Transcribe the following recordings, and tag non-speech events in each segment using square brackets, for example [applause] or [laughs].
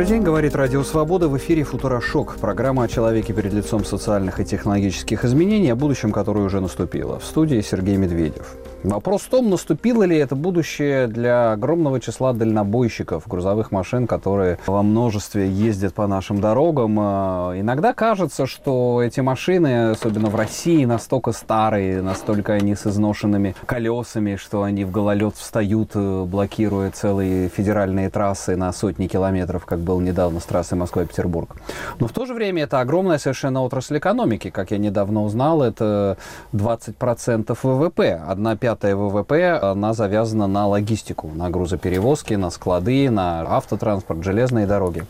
Добрый день, говорит Радио Свобода. В эфире «Футурошок» – программа о человеке перед лицом социальных и технологических изменений, о будущем, которое уже наступило. В студии Сергей Медведев. Вопрос в том, наступило ли это будущее для огромного числа дальнобойщиков, грузовых машин, которые во множестве ездят по нашим дорогам. А, иногда кажется, что эти машины, особенно в России, настолько старые, настолько они с изношенными колесами, что они в гололед встают, э, блокируя целые федеральные трассы на сотни километров, как был недавно с трассы Москва-Петербург. Но в то же время это огромная совершенно отрасль экономики. Как я недавно узнал, это 20% ВВП. Одна пятая пятая ВВП, она завязана на логистику, на грузоперевозки, на склады, на автотранспорт, железные дороги.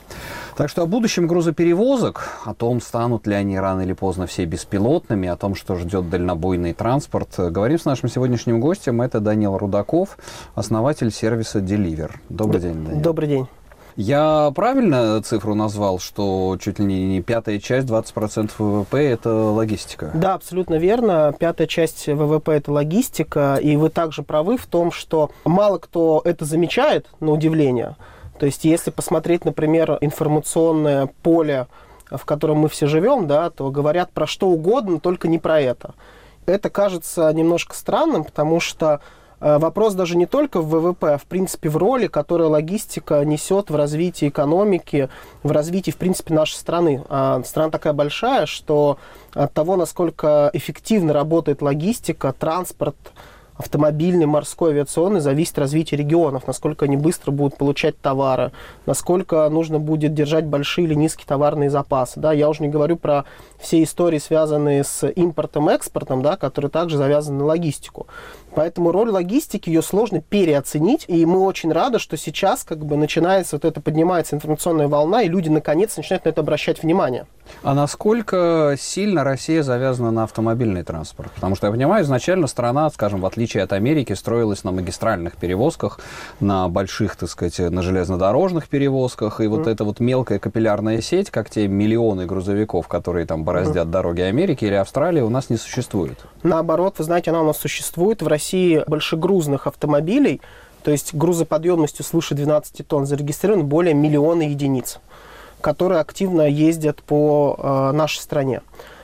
Так что о будущем грузоперевозок, о том, станут ли они рано или поздно все беспилотными, о том, что ждет дальнобойный транспорт, говорим с нашим сегодняшним гостем. Это Данил Рудаков, основатель сервиса Deliver. Добрый день, Данил. Добрый день. Я правильно цифру назвал, что чуть ли не пятая часть, 20% ВВП – это логистика? Да, абсолютно верно. Пятая часть ВВП – это логистика. И вы также правы в том, что мало кто это замечает, на удивление. То есть, если посмотреть, например, информационное поле, в котором мы все живем, да, то говорят про что угодно, только не про это. Это кажется немножко странным, потому что вопрос даже не только в ВВП, а в принципе в роли, которую логистика несет в развитии экономики, в развитии, в принципе, нашей страны. А страна такая большая, что от того, насколько эффективно работает логистика, транспорт, автомобильный, морской, авиационный зависит развитие регионов, насколько они быстро будут получать товары, насколько нужно будет держать большие или низкие товарные запасы. Да, я уже не говорю про все истории, связанные с импортом, экспортом, да, которые также завязаны на логистику. Поэтому роль логистики, ее сложно переоценить, и мы очень рады, что сейчас как бы начинается вот это, поднимается информационная волна, и люди наконец начинают на это обращать внимание. А насколько сильно Россия завязана на автомобильный транспорт? Потому что я понимаю, изначально страна, скажем, в отличие от Америки, строилась на магистральных перевозках, на больших, так сказать, на железнодорожных перевозках, и вот mm. эта вот мелкая капиллярная сеть, как те миллионы грузовиков, которые там бороздят mm. дороги Америки или Австралии, у нас не существует. Наоборот, вы знаете, она у нас существует. В России большегрузных автомобилей, то есть грузоподъемностью свыше 12 тонн, зарегистрировано более миллиона единиц которые активно ездят по э, нашей стране.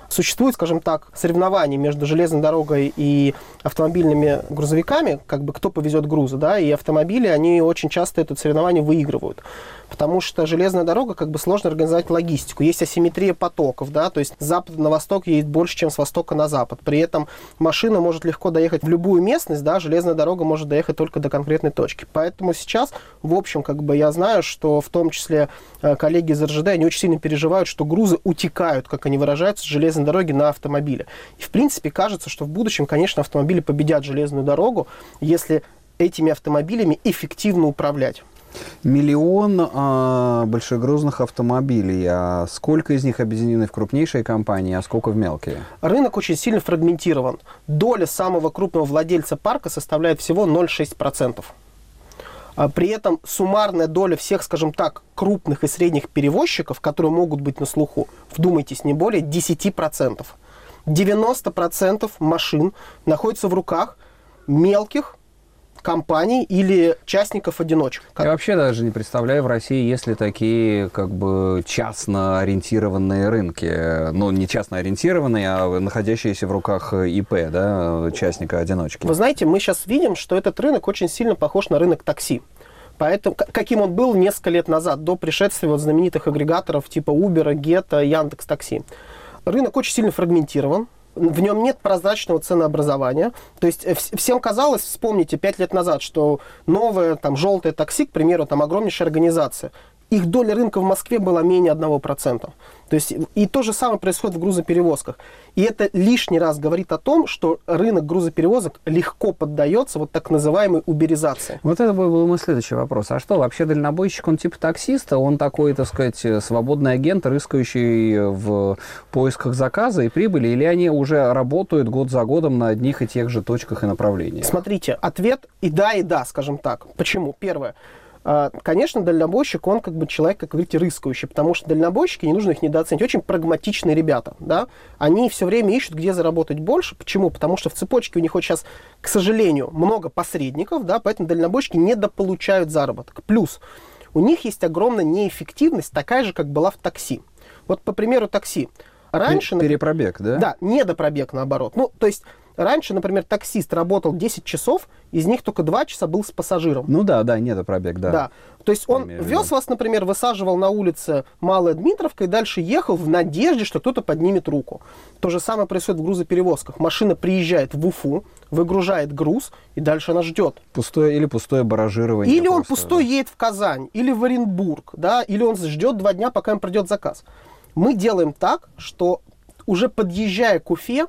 Существует, скажем так, соревнование между железной дорогой и автомобильными грузовиками, как бы кто повезет грузы, да, и автомобили, они очень часто это соревнование выигрывают потому что железная дорога как бы сложно организовать логистику. Есть асимметрия потоков, да, то есть с запада на восток едет больше, чем с востока на запад. При этом машина может легко доехать в любую местность, да, железная дорога может доехать только до конкретной точки. Поэтому сейчас, в общем, как бы я знаю, что в том числе э, коллеги из РЖД, они очень сильно переживают, что грузы утекают, как они выражаются, с железной дороги на автомобили. И, в принципе, кажется, что в будущем, конечно, автомобили победят железную дорогу, если этими автомобилями эффективно управлять. Миллион а, большегрузных автомобилей. А сколько из них объединены в крупнейшие компании, а сколько в мелкие? Рынок очень сильно фрагментирован. Доля самого крупного владельца парка составляет всего 0,6%. А при этом суммарная доля всех, скажем так, крупных и средних перевозчиков, которые могут быть на слуху, вдумайтесь, не более 10%. 90% машин находятся в руках мелких компаний или частников-одиночек. Я вообще даже не представляю в России, есть ли такие как бы частно ориентированные рынки. Ну, не частно ориентированные, а находящиеся в руках ИП, да, частника-одиночки. Вы знаете, мы сейчас видим, что этот рынок очень сильно похож на рынок такси. Поэтому, каким он был несколько лет назад, до пришествия вот знаменитых агрегаторов типа Uber, Get, Яндекс Такси. Рынок очень сильно фрагментирован, в нем нет прозрачного ценообразования. То есть э, всем казалось, вспомните, пять лет назад, что новое там желтое такси, к примеру, там огромнейшая организация их доля рынка в Москве была менее 1%. То есть и то же самое происходит в грузоперевозках. И это лишний раз говорит о том, что рынок грузоперевозок легко поддается вот так называемой уберизации. Вот это был мой следующий вопрос. А что, вообще дальнобойщик, он типа таксиста? Он такой, так сказать, свободный агент, рыскающий в поисках заказа и прибыли? Или они уже работают год за годом на одних и тех же точках и направлениях? Смотрите, ответ и да, и да, скажем так. Почему? Первое. А, конечно, дальнобойщик, он как бы человек, как говорите, рыскающий, потому что дальнобойщики, не нужно их недооценить, очень прагматичные ребята, да, они все время ищут, где заработать больше. Почему? Потому что в цепочке у них вот сейчас, к сожалению, много посредников, да, поэтому дальнобойщики недополучают заработок. Плюс у них есть огромная неэффективность, такая же, как была в такси. Вот, по примеру, такси. Раньше... Перепробег, да? Да, недопробег, наоборот. Ну, то есть Раньше, например, таксист работал 10 часов, из них только 2 часа был с пассажиром. Ну да, да, недопробег, да. Да. То есть он вез вас, например, высаживал на улице Малая Дмитровка и дальше ехал в надежде, что кто-то поднимет руку. То же самое происходит в грузоперевозках. Машина приезжает в Уфу, выгружает груз, и дальше она ждет. Пустое или пустое баражирование. Или он пустой да. едет в Казань, или в Оренбург, да, или он ждет два дня, пока им придет заказ. Мы делаем так, что уже подъезжая к Уфе,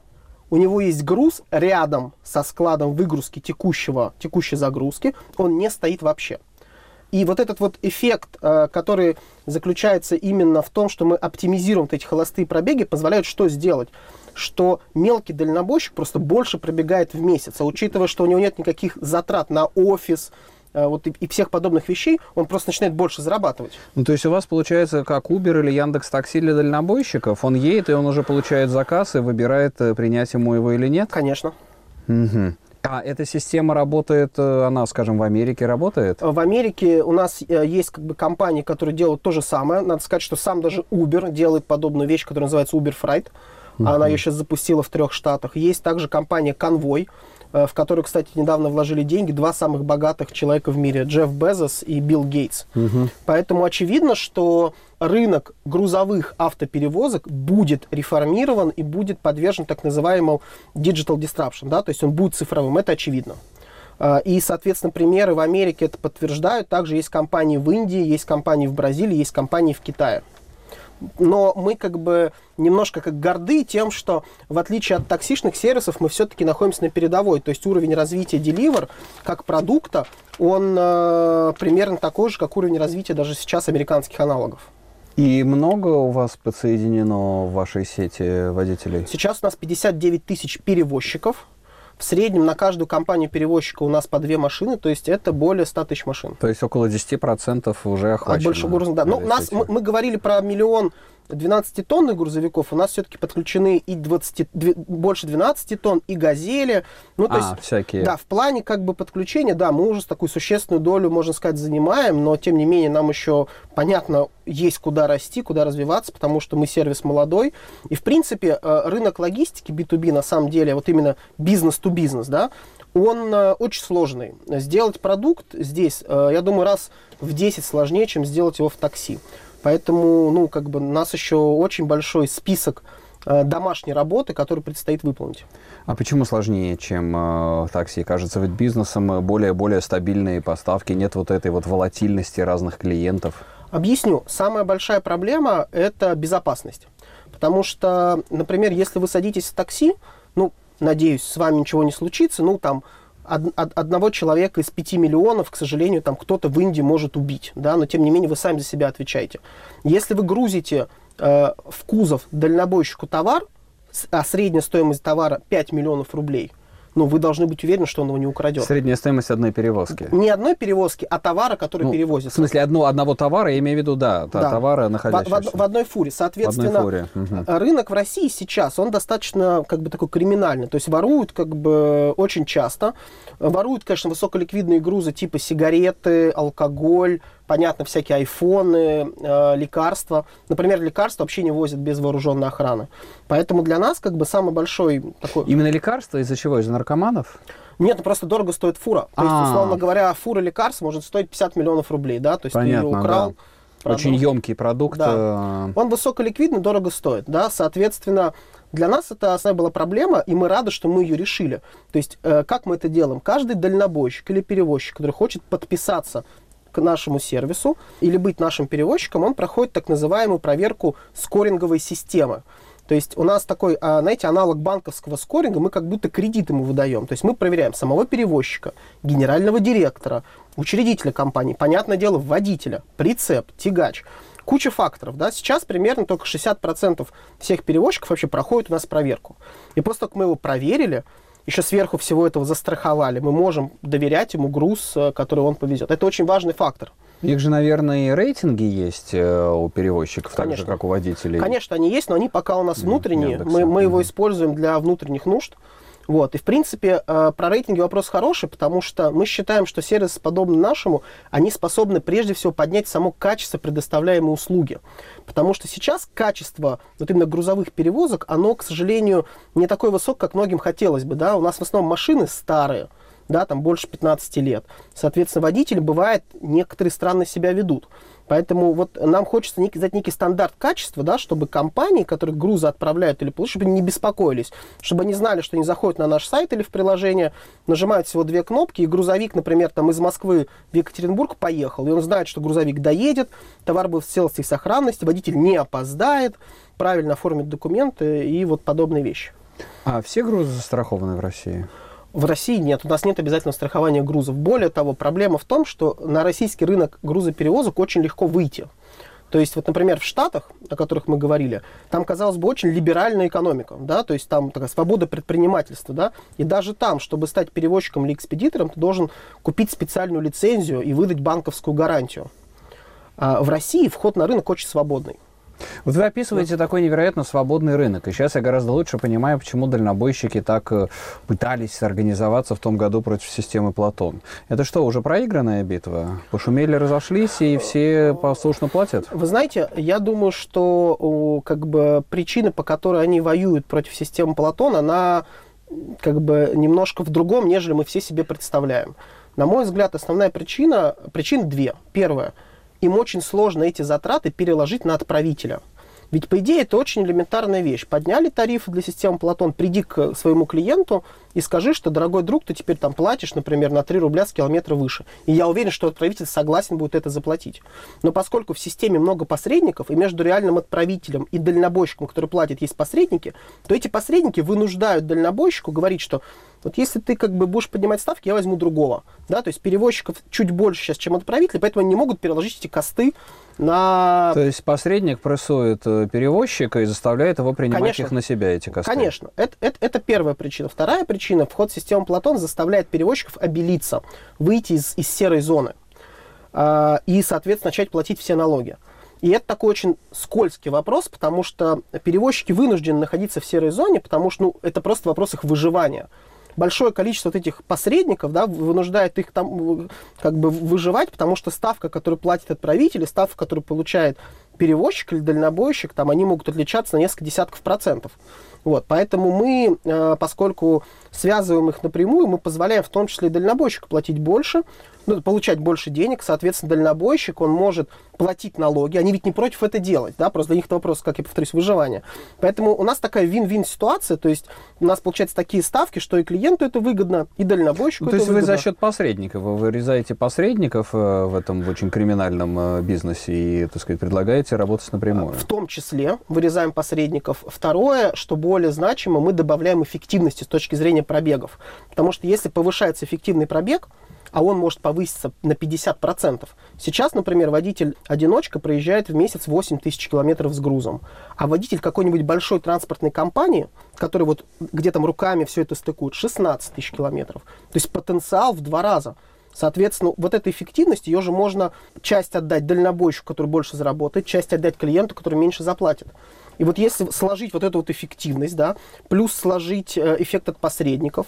у него есть груз рядом со складом выгрузки текущего, текущей загрузки, он не стоит вообще. И вот этот вот эффект, э, который заключается именно в том, что мы оптимизируем вот эти холостые пробеги, позволяет что сделать? Что мелкий дальнобойщик просто больше пробегает в месяц. А учитывая, что у него нет никаких затрат на офис, вот и, и всех подобных вещей, он просто начинает больше зарабатывать. Ну, то есть у вас получается как Uber или Яндекс Такси для дальнобойщиков? Он едет, и он уже получает заказ и выбирает, э, принять ему его или нет? Конечно. Угу. А эта система работает, э, она, скажем, в Америке работает? В Америке у нас есть как бы компании, которые делают то же самое. Надо сказать, что сам даже Uber делает подобную вещь, которая называется Uber Freight. Uh-huh. Она ее сейчас запустила в трех штатах. Есть также компания Convoy. Э, в которую, кстати, недавно вложили деньги два самых богатых человека в мире, Джефф Безос и Билл Гейтс. Угу. Поэтому очевидно, что рынок грузовых автоперевозок будет реформирован и будет подвержен так называемому digital disruption, да, то есть он будет цифровым, это очевидно. Э, и, соответственно, примеры в Америке это подтверждают. Также есть компании в Индии, есть компании в Бразилии, есть компании в Китае но мы как бы немножко как горды тем, что в отличие от таксишных сервисов мы все-таки находимся на передовой. То есть уровень развития Deliver как продукта, он э, примерно такой же, как уровень развития даже сейчас американских аналогов. И много у вас подсоединено в вашей сети водителей? Сейчас у нас 59 тысяч перевозчиков, в среднем на каждую компанию перевозчика у нас по две машины, то есть это более 100 тысяч машин. То есть около 10% уже охвачено. От большого груза, да. Ну, нас, мы, мы говорили про миллион 12-тонных грузовиков у нас все-таки подключены и 20, больше 12 тонн, и газели. Ну, то а, есть, всякие. Да, в плане как бы подключения, да, мы уже такую существенную долю, можно сказать, занимаем, но тем не менее нам еще, понятно, есть куда расти, куда развиваться, потому что мы сервис молодой. И, в принципе, э, рынок логистики B2B, на самом деле, вот именно бизнес-то-бизнес, да, он э, очень сложный. Сделать продукт здесь, э, я думаю, раз в 10 сложнее, чем сделать его в такси. Поэтому, ну, как бы, у нас еще очень большой список э, домашней работы, которую предстоит выполнить. А почему сложнее, чем э, такси? Кажется, ведь бизнесом более-более стабильные поставки, нет вот этой вот волатильности разных клиентов. Объясню. Самая большая проблема – это безопасность. Потому что, например, если вы садитесь в такси, ну, надеюсь, с вами ничего не случится, ну, там, од, од, одного человека из 5 миллионов, к сожалению, там кто-то в Индии может убить, да, но тем не менее вы сами за себя отвечаете. Если вы грузите э, в кузов дальнобойщику товар, а средняя стоимость товара 5 миллионов рублей – ну, вы должны быть уверены, что он его не украдет. Средняя стоимость одной перевозки. Не одной перевозки, а товара, который ну, перевозится. В смысле, одно, одного товара, я имею в виду, да, да. товара, находящегося. В, в, в одной фуре. Соответственно, в одной фуре. Угу. рынок в России сейчас, он достаточно, как бы, такой криминальный. То есть воруют, как бы, очень часто. Воруют, конечно, высоколиквидные грузы типа сигареты, алкоголь, понятно, всякие айфоны, э, лекарства. Например, лекарства вообще не возят без вооруженной охраны. Поэтому для нас как бы самый большой такой... Именно лекарства из-за чего? Из-за наркоманов? Нет, ну просто дорого стоит фура. То есть, а. условно говоря, фура лекарств может стоить 50 миллионов рублей, да? То есть Понятно, ты ее украл, да. Продукт. Очень емкий продукт. Да. Э, Он высоколиквидный, дорого стоит, да, соответственно, для нас это основная была проблема, и мы рады, что мы ее решили. То есть, э, как мы это делаем? Каждый дальнобойщик или перевозчик, который хочет подписаться к нашему сервису или быть нашим перевозчиком, он проходит так называемую проверку скоринговой системы. То есть у нас такой, а, знаете, аналог банковского скоринга, мы как будто кредит ему выдаем. То есть мы проверяем самого перевозчика, генерального директора, учредителя компании, понятное дело, водителя, прицеп, тягач. Куча факторов. Да? Сейчас примерно только 60% всех перевозчиков вообще проходят у нас проверку. И после того, как мы его проверили, еще сверху всего этого застраховали. Мы можем доверять ему груз, э, который он повезет. Это очень важный фактор. Их же, наверное, и рейтинги есть э, у перевозчиков, Конечно. так же, как у водителей. Конечно, они есть, но они пока у нас внутренние. Яндекса. Мы, мы его используем для внутренних нужд. Вот. И, в принципе, э, про рейтинги вопрос хороший, потому что мы считаем, что сервисы, подобные нашему, они способны прежде всего поднять само качество предоставляемой услуги. Потому что сейчас качество вот именно грузовых перевозок, оно, к сожалению, не такое высокое, как многим хотелось бы. Да? У нас в основном машины старые, да, там больше 15 лет. Соответственно, водители, бывает, некоторые странно себя ведут. Поэтому вот нам хочется некий, дать некий стандарт качества, да, чтобы компании, которые грузы отправляют или получают, чтобы не беспокоились, чтобы они знали, что они заходят на наш сайт или в приложение, нажимают всего две кнопки, и грузовик, например, там из Москвы в Екатеринбург поехал, и он знает, что грузовик доедет, товар был в целости и сохранности, водитель не опоздает, правильно оформит документы и вот подобные вещи. А все грузы застрахованы в России? В России нет, у нас нет обязательного страхования грузов. Более того, проблема в том, что на российский рынок грузоперевозок очень легко выйти. То есть, вот, например, в Штатах, о которых мы говорили, там, казалось бы, очень либеральная экономика, да, то есть там такая свобода предпринимательства, да, и даже там, чтобы стать перевозчиком или экспедитором, ты должен купить специальную лицензию и выдать банковскую гарантию. А в России вход на рынок очень свободный. Вот вы описываете вот. такой невероятно свободный рынок. И сейчас я гораздо лучше понимаю, почему дальнобойщики так э, пытались организоваться в том году против системы Платон. Это что, уже проигранная битва? Пошумели, разошлись, и все послушно платят? Вы знаете, я думаю, что как бы причина, по которой они воюют против системы Платон, она как бы немножко в другом, нежели мы все себе представляем. На мой взгляд, основная причина, причин две. Первая – им очень сложно эти затраты переложить на отправителя. Ведь, по идее, это очень элементарная вещь. Подняли тарифы для системы Платон, приди к своему клиенту и скажи, что, дорогой друг, ты теперь там платишь, например, на 3 рубля с километра выше. И я уверен, что отправитель согласен будет это заплатить. Но поскольку в системе много посредников, и между реальным отправителем и дальнобойщиком, который платит, есть посредники, то эти посредники вынуждают дальнобойщику говорить, что вот если ты как бы будешь поднимать ставки, я возьму другого. Да? То есть перевозчиков чуть больше сейчас, чем отправителей, поэтому они не могут переложить эти косты на... То есть посредник прессует э, перевозчика и заставляет его принимать Конечно. их на себя, эти косты? Конечно. Это, это, это первая причина. Вторая причина, вход в систему Платон заставляет перевозчиков обелиться, выйти из, из серой зоны э, и, соответственно, начать платить все налоги. И это такой очень скользкий вопрос, потому что перевозчики вынуждены находиться в серой зоне, потому что ну, это просто вопрос их выживания большое количество вот этих посредников, да, вынуждает их там как бы выживать, потому что ставка, которую платит отправитель, и ставка, которую получает перевозчик или дальнобойщик, там они могут отличаться на несколько десятков процентов. Вот, поэтому мы, э, поскольку связываем их напрямую, мы позволяем в том числе и дальнобойщику платить больше, ну, получать больше денег, соответственно, дальнобойщик, он может платить налоги, они ведь не против это делать, да, просто для них это вопрос, как я повторюсь, выживания. Поэтому у нас такая вин-вин ситуация, то есть у нас получается такие ставки, что и клиенту это выгодно, и дальнобойщику ну, то это есть выгодно. вы за счет посредников, вы вырезаете посредников э, в этом очень криминальном э, бизнесе и, так сказать, предлагаете работать напрямую? В том числе вырезаем посредников. Второе, что более значимо, мы добавляем эффективности с точки зрения пробегов. Потому что если повышается эффективный пробег, а он может повыситься на 50%. Сейчас, например, водитель-одиночка проезжает в месяц 8 тысяч километров с грузом, а водитель какой-нибудь большой транспортной компании, который вот где там руками все это стыкует, 16 тысяч километров. То есть потенциал в два раза. Соответственно, вот эта эффективность, ее же можно часть отдать дальнобойщику, который больше заработает, часть отдать клиенту, который меньше заплатит. И вот если сложить вот эту вот эффективность, да, плюс сложить э, эффект от посредников,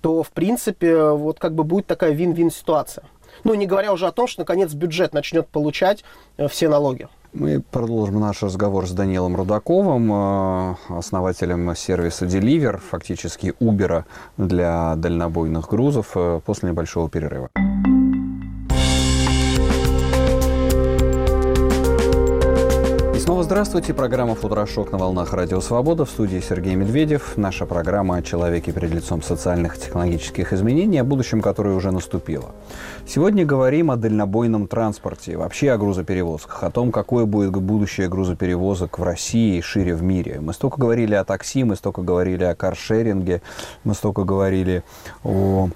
то, в принципе, вот как бы будет такая вин-вин ситуация. Ну, не говоря уже о том, что, наконец, бюджет начнет получать э, все налоги. Мы продолжим наш разговор с Данилом Рудаковым, э, основателем сервиса Deliver, фактически Uber для дальнобойных грузов, э, после небольшого перерыва. Снова здравствуйте. Программа «Футурошок» на волнах Радио Свобода. В студии Сергей Медведев. Наша программа о человеке перед лицом социальных и технологических изменений, о будущем, которое уже наступило. Сегодня говорим о дальнобойном транспорте, вообще о грузоперевозках, о том, какое будет будущее грузоперевозок в России и шире в мире. Мы столько говорили о такси, мы столько говорили о каршеринге, мы столько говорили о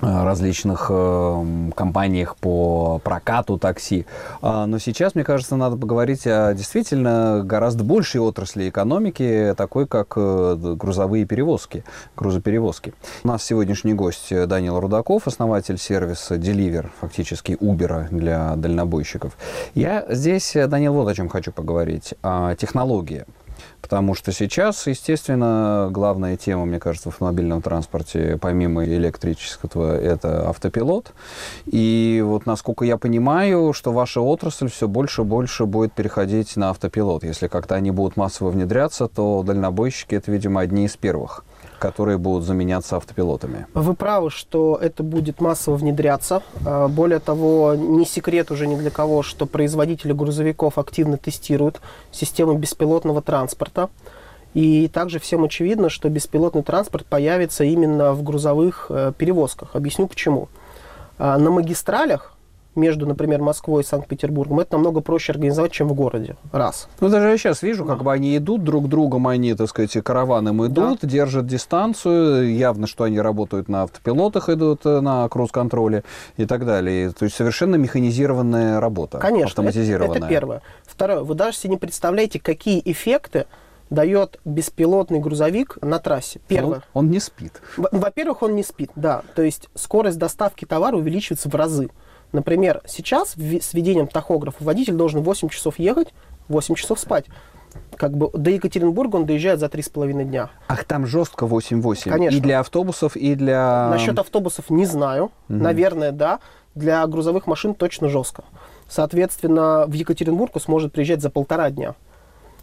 различных э, компаниях по прокату такси. А, но сейчас, мне кажется, надо поговорить о действительно гораздо большей отрасли экономики, такой как э, грузовые перевозки, грузоперевозки. У нас сегодняшний гость Данил Рудаков, основатель сервиса Deliver, фактически Uber для дальнобойщиков. Я здесь, Данил, вот о чем хочу поговорить. О технологии. Потому что сейчас, естественно, главная тема, мне кажется, в автомобильном транспорте, помимо электрического, это автопилот. И вот, насколько я понимаю, что ваша отрасль все больше и больше будет переходить на автопилот. Если как-то они будут массово внедряться, то дальнобойщики это, видимо, одни из первых которые будут заменяться автопилотами. Вы правы, что это будет массово внедряться. А, более того, не секрет уже ни для кого, что производители грузовиков активно тестируют систему беспилотного транспорта. И также всем очевидно, что беспилотный транспорт появится именно в грузовых э, перевозках. Объясню почему. А, на магистралях между, например, Москвой и Санкт-Петербургом, это намного проще организовать, чем в городе. Раз. Ну, даже я сейчас вижу, как бы они идут друг другом, они, так сказать, караваном идут, да. держат дистанцию, явно, что они работают на автопилотах, идут э, на круз-контроле и так далее. То есть совершенно механизированная работа. Конечно, автоматизированная. Это, это первое. Второе, вы даже себе не представляете, какие эффекты дает беспилотный грузовик на трассе. Ну, Первое. Он, он не спит. Во-первых, он не спит, да. То есть скорость доставки товара увеличивается в разы. Например, сейчас с введением тахографа водитель должен 8 часов ехать, 8 часов спать. Как бы до Екатеринбурга он доезжает за 3,5 дня. Ах, там жестко 8-8? Конечно. И для автобусов, и для... Насчет автобусов не знаю. Угу. Наверное, да. Для грузовых машин точно жестко. Соответственно, в Екатеринбург сможет приезжать за полтора дня.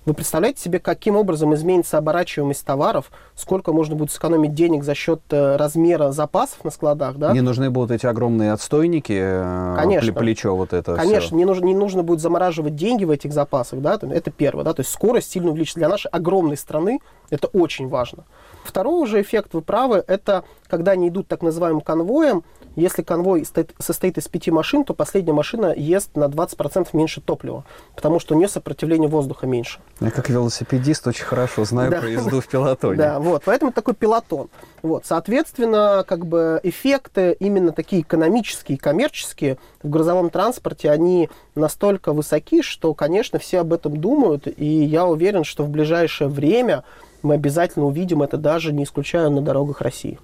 Вы представляете себе, каким образом изменится оборачиваемость товаров, сколько можно будет сэкономить денег за счет э, размера запасов на складах, да? Не нужны будут эти огромные отстойники, э, Конечно. плечо вот это Конечно, не нужно, не нужно будет замораживать деньги в этих запасах, да, это первое, да, то есть скорость сильно увеличится. Для нашей огромной страны это очень важно. Второй уже эффект, вы правы, это когда они идут так называемым конвоем, если конвой состоит из пяти машин, то последняя машина ест на 20% меньше топлива, потому что у нее сопротивление воздуха меньше. Я как велосипедист очень хорошо знаю [laughs] да. про езду в пилотоне. Да, вот, поэтому такой пилотон. Вот, соответственно, как бы эффекты именно такие экономические, коммерческие в грузовом транспорте, они настолько высоки, что, конечно, все об этом думают, и я уверен, что в ближайшее время мы обязательно увидим это даже, не исключая на дорогах России.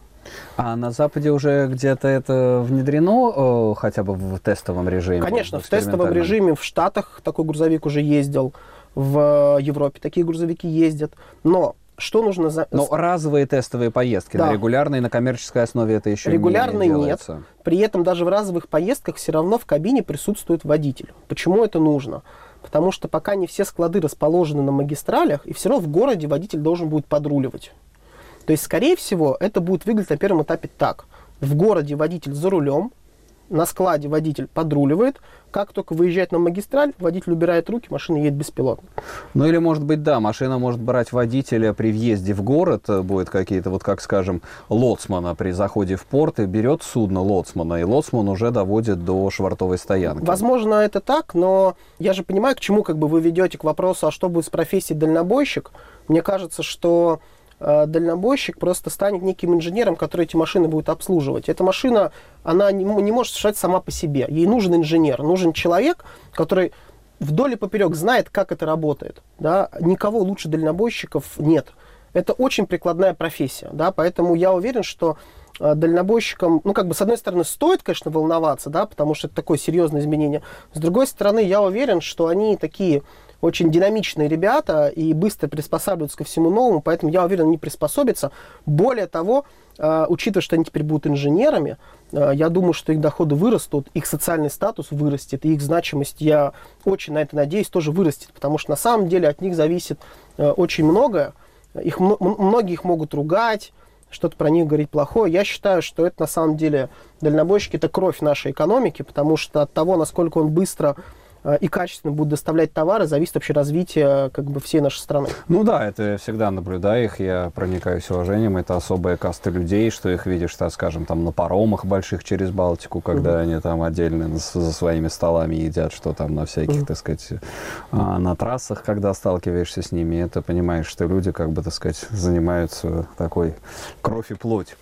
А на Западе уже где-то это внедрено э, хотя бы в тестовом режиме? Конечно, в, в тестовом режиме в Штатах такой грузовик уже ездил, в Европе такие грузовики ездят. Но что нужно за... Но разовые тестовые поездки, да. на регулярной, на коммерческой основе это еще Регулярной не делается. нет. При этом даже в разовых поездках все равно в кабине присутствует водитель. Почему это нужно? Потому что пока не все склады расположены на магистралях, и все равно в городе водитель должен будет подруливать. То есть, скорее всего, это будет выглядеть на первом этапе так. В городе водитель за рулем, на складе водитель подруливает, как только выезжает на магистраль, водитель убирает руки, машина едет беспилотно. Ну или, может быть, да, машина может брать водителя при въезде в город, э, будет какие-то, вот как, скажем, лоцмана при заходе в порт, и берет судно лоцмана, и лоцман уже доводит до швартовой стоянки. Возможно, это так, но я же понимаю, к чему как бы вы ведете к вопросу, а что будет с профессией дальнобойщик. Мне кажется, что дальнобойщик просто станет неким инженером, который эти машины будет обслуживать. Эта машина, она не, не может совершать сама по себе. Ей нужен инженер, нужен человек, который вдоль и поперек знает, как это работает. Да? Никого лучше дальнобойщиков нет. Это очень прикладная профессия, да, поэтому я уверен, что э, дальнобойщикам, ну, как бы, с одной стороны, стоит, конечно, волноваться, да, потому что это такое серьезное изменение. С другой стороны, я уверен, что они такие очень динамичные ребята и быстро приспосабливаются ко всему новому, поэтому я уверен, они приспособятся. Более того, э, учитывая, что они теперь будут инженерами, э, я думаю, что их доходы вырастут, их социальный статус вырастет, и их значимость, я очень на это надеюсь, тоже вырастет, потому что на самом деле от них зависит э, очень многое. Их, многие их могут ругать, что-то про них говорить плохое. Я считаю, что это на самом деле дальнобойщики, это кровь нашей экономики, потому что от того, насколько он быстро и качественно будут доставлять товары, зависит вообще развитие как бы всей нашей страны. Ну да, это я всегда наблюдаю их, я проникаюсь уважением. Это особая каста людей, что их видишь, так скажем, там на паромах больших через Балтику, когда угу. они там отдельно за своими столами едят, что там на всяких, угу. так сказать, а, на трассах, когда сталкиваешься с ними, это понимаешь, что люди, как бы, так сказать, занимаются такой кровь и плоть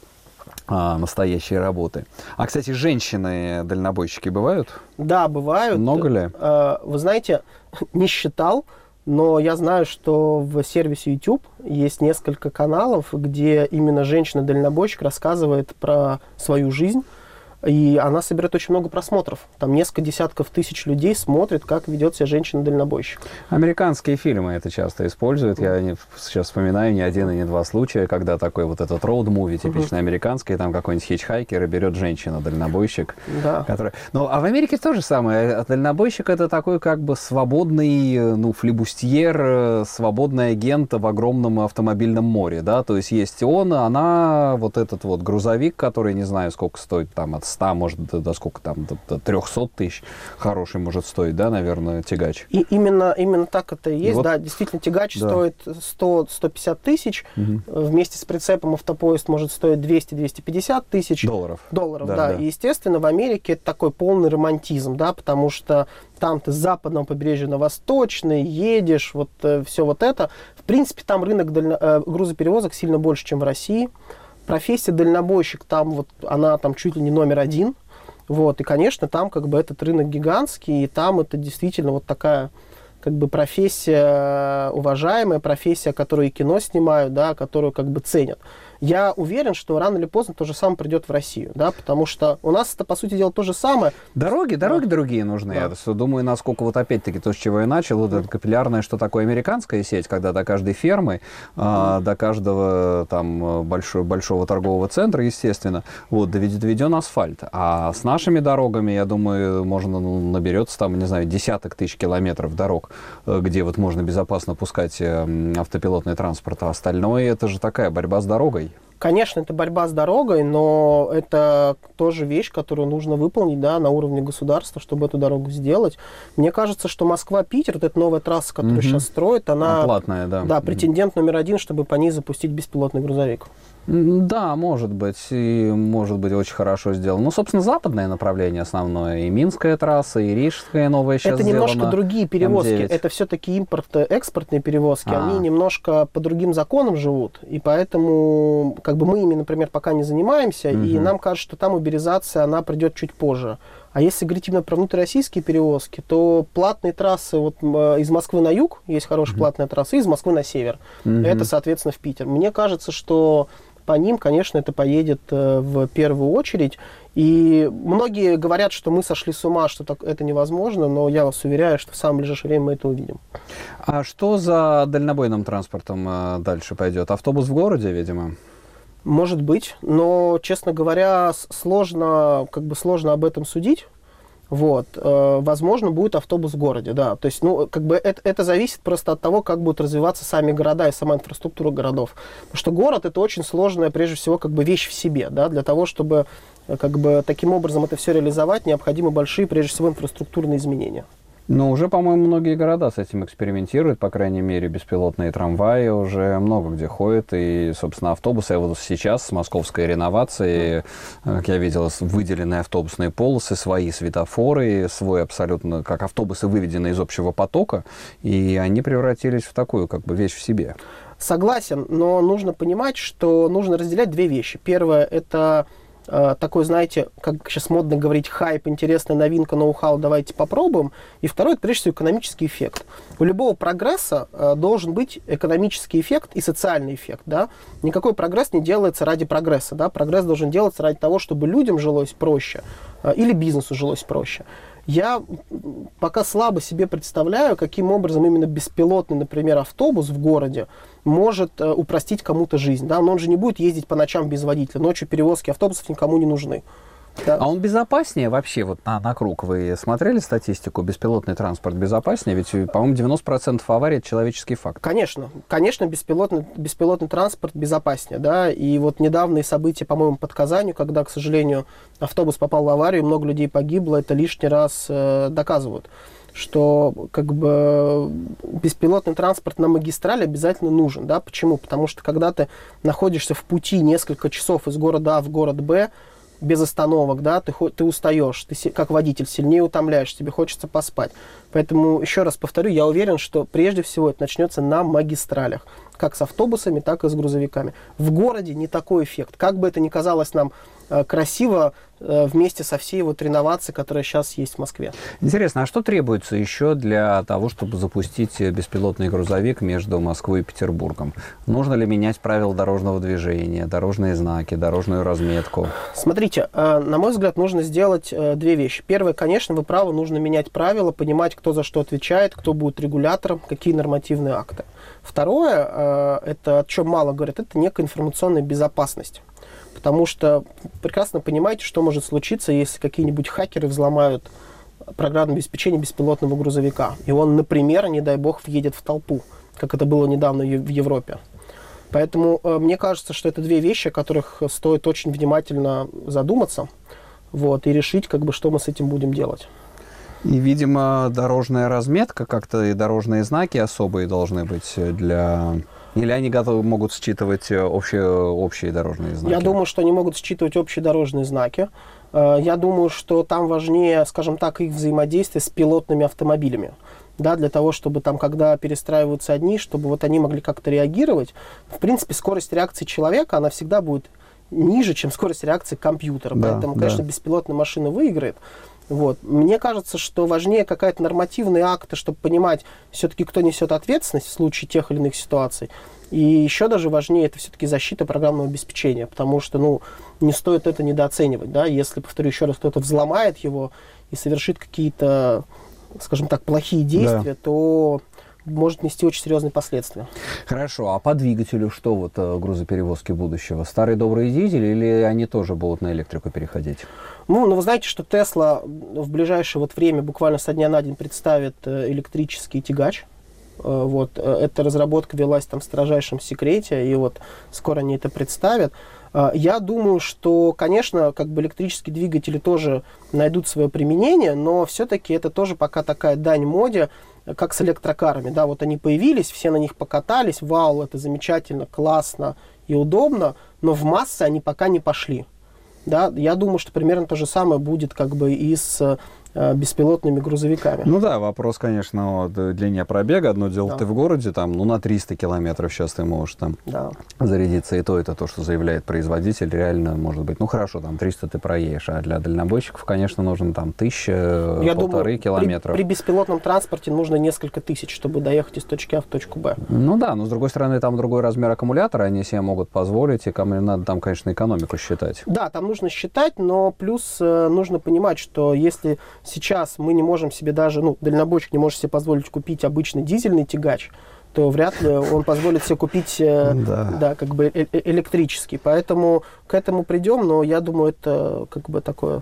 а, настоящие работы. А, кстати, женщины-дальнобойщики бывают? Да, бывают. Много ли? Э, вы знаете, [laughs] не считал, но я знаю, что в сервисе YouTube есть несколько каналов, где именно женщина-дальнобойщик рассказывает про свою жизнь, и она собирает очень много просмотров. Там несколько десятков тысяч людей смотрят, как ведет себя женщина-дальнобойщик. Американские фильмы это часто используют. Я не, сейчас вспоминаю ни один и не два случая, когда такой вот этот роуд-муви, типично угу. американский, там какой-нибудь хичхайкер и берет женщина-дальнобойщик. Да. Которая... Ну, а в Америке то же самое. А дальнобойщик это такой как бы свободный, ну, флибустьер, э, свободный агент в огромном автомобильном море, да, то есть есть он, она, вот этот вот грузовик, который, не знаю, сколько стоит, там, от 100, может, до, до сколько там, до, до 300 тысяч, хороший может стоить, да, наверное, тягач. И именно, именно так это и есть, и вот, да, действительно, тягач да. стоит 100-150 тысяч, угу. вместе с прицепом автопоезд может стоить 200-250 тысяч. Долларов. Долларов, да, да. И, естественно, в Америке это такой полный романтизм, да, потому что там ты с западного побережья на восточный, едешь, вот э, все вот это. В принципе, там рынок дально, э, грузоперевозок сильно больше, чем в России. Профессия дальнобойщик там вот, она там чуть ли не номер один. Вот, и, конечно, там как бы этот рынок гигантский, и там это действительно вот такая как бы профессия уважаемая, профессия, которую и кино снимают, да, которую как бы ценят я уверен, что рано или поздно то же самое придет в Россию, да, потому что у нас это, по сути дела, то же самое. Дороги, дороги да. другие нужны. Да. Я думаю, насколько вот опять-таки то, с чего я начал, вот это капиллярное, что такое американская сеть, когда до каждой фермы, mm. до каждого там большого, большого торгового центра, естественно, вот, доведен асфальт. А с нашими дорогами, я думаю, можно ну, наберется там, не знаю, десяток тысяч километров дорог, э, где вот можно безопасно пускать э, автопилотный транспорт, а остальное это же такая борьба с дорогой. Конечно, это борьба с дорогой, но это тоже вещь, которую нужно выполнить да, на уровне государства, чтобы эту дорогу сделать. Мне кажется, что Москва-Питер, вот эта новая трасса, которую угу. сейчас строят, она... она платная, да. Да, претендент номер один, чтобы по ней запустить беспилотный грузовик. Да, может быть, и может быть очень хорошо сделано. Ну, собственно, западное направление основное, и Минская трасса, и Рижская новая сейчас Это немножко сделана, другие перевозки, М9. это все-таки импорт-экспортные перевозки, а. они немножко по другим законам живут, и поэтому, как бы мы ими, например, пока не занимаемся, угу. и нам кажется, что там уберизация, она придет чуть позже. А если говорить именно про внутрироссийские перевозки, то платные трассы вот из Москвы на юг, есть хорошая mm платная трасса, и из Москвы на север. mm Это, соответственно, в Питер. Мне кажется, что по ним, конечно, это поедет э, в первую очередь. И многие говорят, что мы сошли с ума, что так, это невозможно, но я вас уверяю, что в самое ближайшее время мы это увидим. А что за дальнобойным транспортом э, дальше пойдет? Автобус в городе, видимо? Может быть, но, честно говоря, сложно, как бы сложно об этом судить. Вот, э, возможно, будет автобус в городе, да. То есть, ну, как бы это, это зависит просто от того, как будут развиваться сами города и сама инфраструктура городов. Потому что город это очень сложная, прежде всего, как бы вещь в себе, да. Для того, чтобы э, как бы таким образом это все реализовать, необходимы большие, прежде всего, инфраструктурные изменения. Но уже, по-моему, многие города с этим экспериментируют, по крайней мере, беспилотные трамваи уже много где ходят, и, собственно, автобусы. Вот сейчас с московской реновацией, как я видел, выделенные автобусные полосы, свои светофоры, свой абсолютно, как автобусы выведены из общего потока, и они превратились в такую, как бы, вещь в себе. Согласен, но нужно понимать, что нужно разделять две вещи. Первое – это Э, такой, знаете, как сейчас модно говорить, хайп, интересная новинка, ноу-хау, давайте попробуем. И второй, это прежде всего экономический эффект. У любого прогресса э, должен быть экономический эффект и социальный эффект. Да? Никакой прогресс не делается ради прогресса. Да? Прогресс должен делаться ради того, чтобы людям жилось проще э, или бизнесу жилось проще. Я пока слабо себе представляю, каким образом именно беспилотный, например, автобус в городе может э, упростить кому-то жизнь. Да? Но он же не будет ездить по ночам без водителя. Ночью перевозки автобусов никому не нужны. Да. А он безопаснее вообще вот на, на круг? Вы смотрели статистику? Беспилотный транспорт безопаснее? Ведь, по-моему, 90% аварий – это человеческий факт. Конечно. Конечно, беспилотный, беспилотный транспорт безопаснее. Да? И вот недавние события, по-моему, под Казанью, когда, к сожалению, автобус попал в аварию, много людей погибло, это лишний раз э, доказывают что как бы беспилотный транспорт на магистрали обязательно нужен. Да? Почему? Потому что когда ты находишься в пути несколько часов из города А в город Б, без остановок, да, ты, ты устаешь, ты как водитель сильнее утомляешь, тебе хочется поспать. Поэтому, еще раз повторю, я уверен, что прежде всего это начнется на магистралях, как с автобусами, так и с грузовиками. В городе не такой эффект. Как бы это ни казалось нам красиво э, вместе со всей вот реновацией, которая сейчас есть в Москве. Интересно, а что требуется еще для того, чтобы запустить беспилотный грузовик между Москвой и Петербургом? Нужно ли менять правила дорожного движения, дорожные знаки, дорожную разметку? Смотрите, на мой взгляд, нужно сделать две вещи. Первое, конечно, вы правы, нужно менять правила, понимать, кто за что отвечает, кто будет регулятором, какие нормативные акты. Второе, э, это о чем мало говорят, это некая информационная безопасность. Потому что прекрасно понимаете, что может случиться, если какие-нибудь хакеры взломают программное обеспечение беспилотного грузовика. И он, например, не дай бог, въедет в толпу, как это было недавно в Европе. Поэтому э, мне кажется, что это две вещи, о которых стоит очень внимательно задуматься вот, и решить, как бы, что мы с этим будем делать. И, видимо, дорожная разметка, как-то и дорожные знаки особые должны быть для... Или они готовы, могут считывать общие, общие дорожные знаки? Я думаю, что они могут считывать общие дорожные знаки. Э, я думаю, что там важнее, скажем так, их взаимодействие с пилотными автомобилями. Да, для того, чтобы там, когда перестраиваются одни, чтобы вот они могли как-то реагировать. В принципе, скорость реакции человека, она всегда будет ниже, чем скорость реакции компьютера. Да, Поэтому, конечно, да. беспилотная машина выиграет. Вот. Мне кажется, что важнее какая-то нормативные акты, чтобы понимать все-таки, кто несет ответственность в случае тех или иных ситуаций. И еще даже важнее это все-таки защита программного обеспечения, потому что ну, не стоит это недооценивать. Да? Если, повторю еще раз, кто-то взломает его и совершит какие-то, скажем так, плохие действия, да. то может нести очень серьезные последствия. Хорошо, а по двигателю что вот э, грузоперевозки будущего? Старые добрые дизели или они тоже будут на электрику переходить? Ну, ну вы знаете, что Тесла в ближайшее вот время, буквально со дня на день, представит э, электрический тягач. Э, вот, эта разработка велась там в строжайшем секрете, и вот скоро они это представят. Я думаю, что, конечно, как бы электрические двигатели тоже найдут свое применение, но все-таки это тоже пока такая дань моде, как с электрокарами, да, вот они появились, все на них покатались, вау, это замечательно, классно и удобно, но в массы они пока не пошли. Да, я думаю, что примерно то же самое будет как бы и с Э, беспилотными грузовиками. Ну да, вопрос, конечно, о длине пробега. Одно дело, да. ты в городе, там, ну, на 300 километров сейчас ты можешь там да. зарядиться. И то это то, что заявляет производитель, реально может быть. Ну хорошо, там 300 ты проедешь, а для дальнобойщиков, конечно, нужно там тысяча, Я полторы думаю, километров. При, при беспилотном транспорте нужно несколько тысяч, чтобы доехать из точки А в точку Б. Ну да, но с другой стороны, там другой размер аккумулятора, они себе могут позволить, и кому надо там, конечно, экономику считать. Да, там нужно считать, но плюс э, нужно понимать, что если сейчас мы не можем себе даже, ну, дальнобойщик не может себе позволить купить обычный дизельный тягач, то вряд ли он позволит себе купить э, [laughs] да. Да, как бы э -э электрический. Поэтому к этому придем, но я думаю, это как бы такое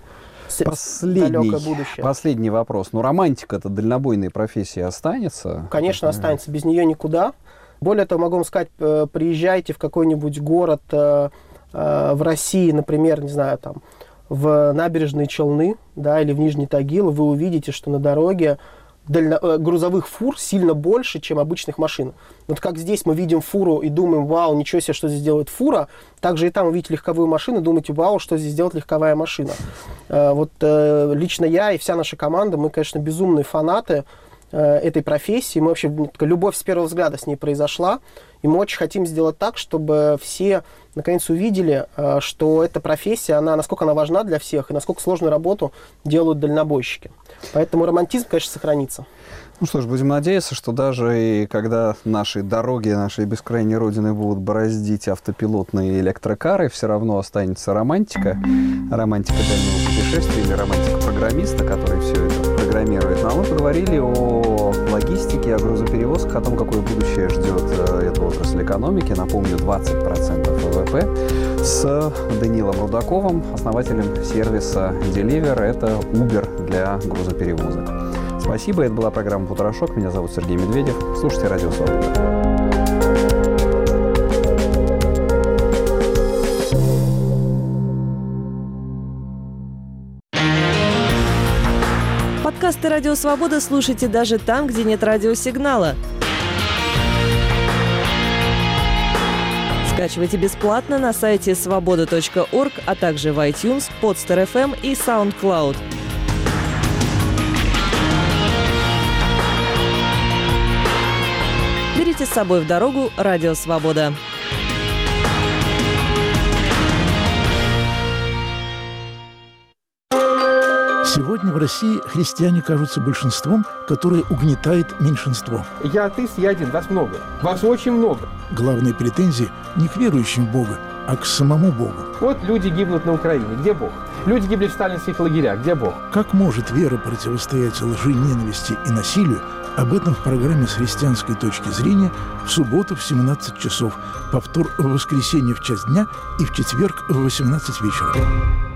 Последний, будущее. последний вопрос. Ну, романтика это дальнобойной профессии останется? Конечно, останется. Без нее никуда. Более того, могу вам сказать, э, приезжайте в какой-нибудь город в России, например, не знаю, там, в набережные Челны да, или в Нижний Тагил, вы увидите, что на дороге дально, э, грузовых фур сильно больше, чем обычных машин. Вот как здесь мы видим фуру и думаем, вау, ничего себе, что здесь делает фура, также и там вы видите легковую машину думаете, вау, что здесь делает легковая машина. Э, вот э, лично я и вся наша команда, мы, конечно, безумные фанаты этой профессии. Мы вообще, любовь с первого взгляда с ней произошла. И мы очень хотим сделать так, чтобы все наконец увидели, э, что эта профессия, она, насколько она важна для всех и насколько сложную работу делают дальнобойщики. Поэтому романтизм, конечно, сохранится. Ну что ж, будем надеяться, что даже и когда наши дороги нашей бескрайней родины будут бороздить автопилотные электрокары, все равно останется романтика. Романтика дальнего путешествия или романтика программиста, который все это программирует. Ну а мы поговорили о логистике, о грузоперевозках, о том, какое будущее ждет э, эту отрасль экономики. Напомню, 20% ВВП с Данилом Рудаковым, основателем сервиса Deliver. Это Uber для грузоперевозок. Спасибо, это была программа «Потрошок». Меня зовут Сергей Медведев. Слушайте «Радио Свобода». Подкасты «Радио Свобода» слушайте даже там, где нет радиосигнала. Скачивайте бесплатно на сайте свобода.орг, а также в iTunes, Podster.fm и SoundCloud. Берите с собой в дорогу «Радио Свобода». Сегодня в России христиане кажутся большинством, которое угнетает меньшинство. Я атеист, я один, вас много. Вас очень много. Главные претензии не к верующим в Бога, а к самому Богу. Вот люди гибнут на Украине. Где Бог? Люди гибли в сталинских лагерях. Где Бог? Как может вера противостоять лжи, ненависти и насилию? Об этом в программе «С христианской точки зрения» в субботу в 17 часов, повтор в воскресенье в час дня и в четверг в 18 вечера.